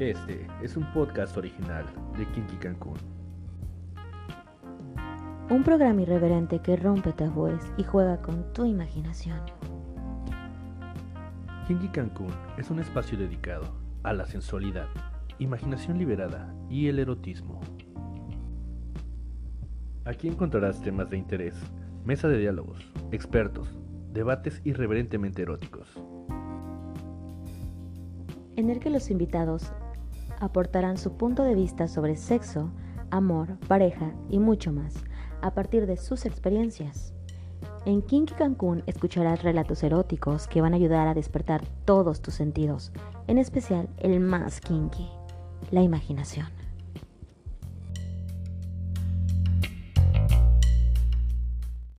Este es un podcast original de Kinky Cancún. Un programa irreverente que rompe tabúes y juega con tu imaginación. Kinky Cancún es un espacio dedicado a la sensualidad, imaginación liberada y el erotismo. Aquí encontrarás temas de interés, mesa de diálogos, expertos, debates irreverentemente eróticos. En el que los invitados aportarán su punto de vista sobre sexo, amor, pareja y mucho más, a partir de sus experiencias. En Kinky Cancún escucharás relatos eróticos que van a ayudar a despertar todos tus sentidos, en especial el más kinky, la imaginación.